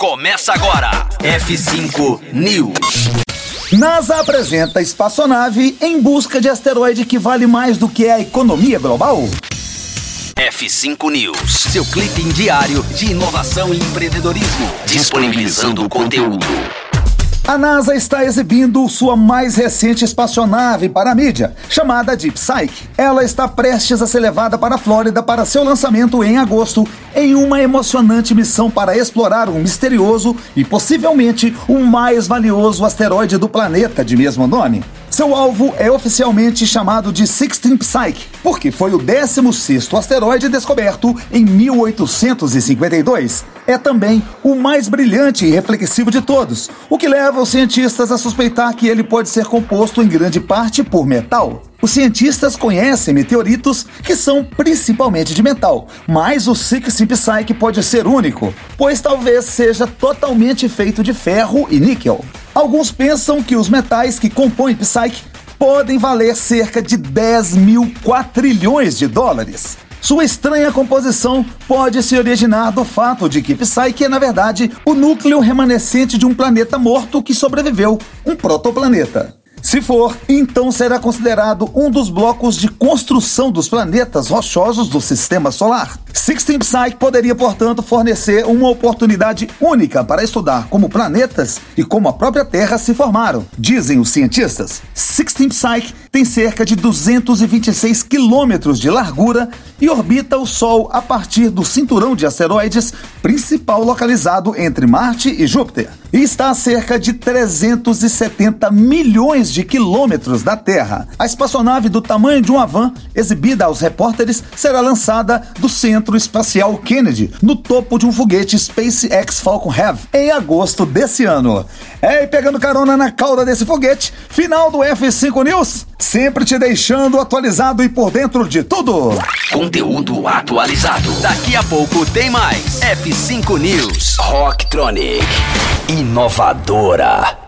Começa agora. F5 News. NASA apresenta espaçonave em busca de asteroide que vale mais do que a economia global. F5 News, seu clipe diário de inovação e empreendedorismo, disponibilizando o conteúdo. A NASA está exibindo sua mais recente espaçonave para a mídia, chamada Deep Psyche. Ela está prestes a ser levada para a Flórida para seu lançamento em agosto, em uma emocionante missão para explorar um misterioso e possivelmente o mais valioso asteroide do planeta de mesmo nome. Seu alvo é oficialmente chamado de Sixteen Psyche, porque foi o 16º asteroide descoberto em 1852. É também o mais brilhante e reflexivo de todos, o que leva os cientistas a suspeitar que ele pode ser composto em grande parte por metal. Os cientistas conhecem meteoritos que são principalmente de metal, mas o Sixteen Psyche pode ser único, pois talvez seja totalmente feito de ferro e níquel. Alguns pensam que os metais que compõem Psyche podem valer cerca de 10 mil quatrilhões de dólares. Sua estranha composição pode se originar do fato de que Psyche é, na verdade, o núcleo remanescente de um planeta morto que sobreviveu, um protoplaneta. Se for, então será considerado um dos blocos de construção dos planetas rochosos do sistema solar. Sixteen Psyche poderia, portanto, fornecer uma oportunidade única para estudar como planetas e como a própria Terra se formaram, dizem os cientistas. Sixteen Psyche tem cerca de 226 quilômetros de largura e orbita o Sol a partir do cinturão de asteroides principal localizado entre Marte e Júpiter. E está a cerca de 370 de quilômetros da Terra. A espaçonave do tamanho de uma van, exibida aos repórteres, será lançada do Centro Espacial Kennedy, no topo de um foguete SpaceX Falcon Heavy, em agosto desse ano. É, e pegando carona na cauda desse foguete, final do F5 News, sempre te deixando atualizado e por dentro de tudo. Conteúdo atualizado. Daqui a pouco tem mais. F5 News. Rocktronic. Inovadora.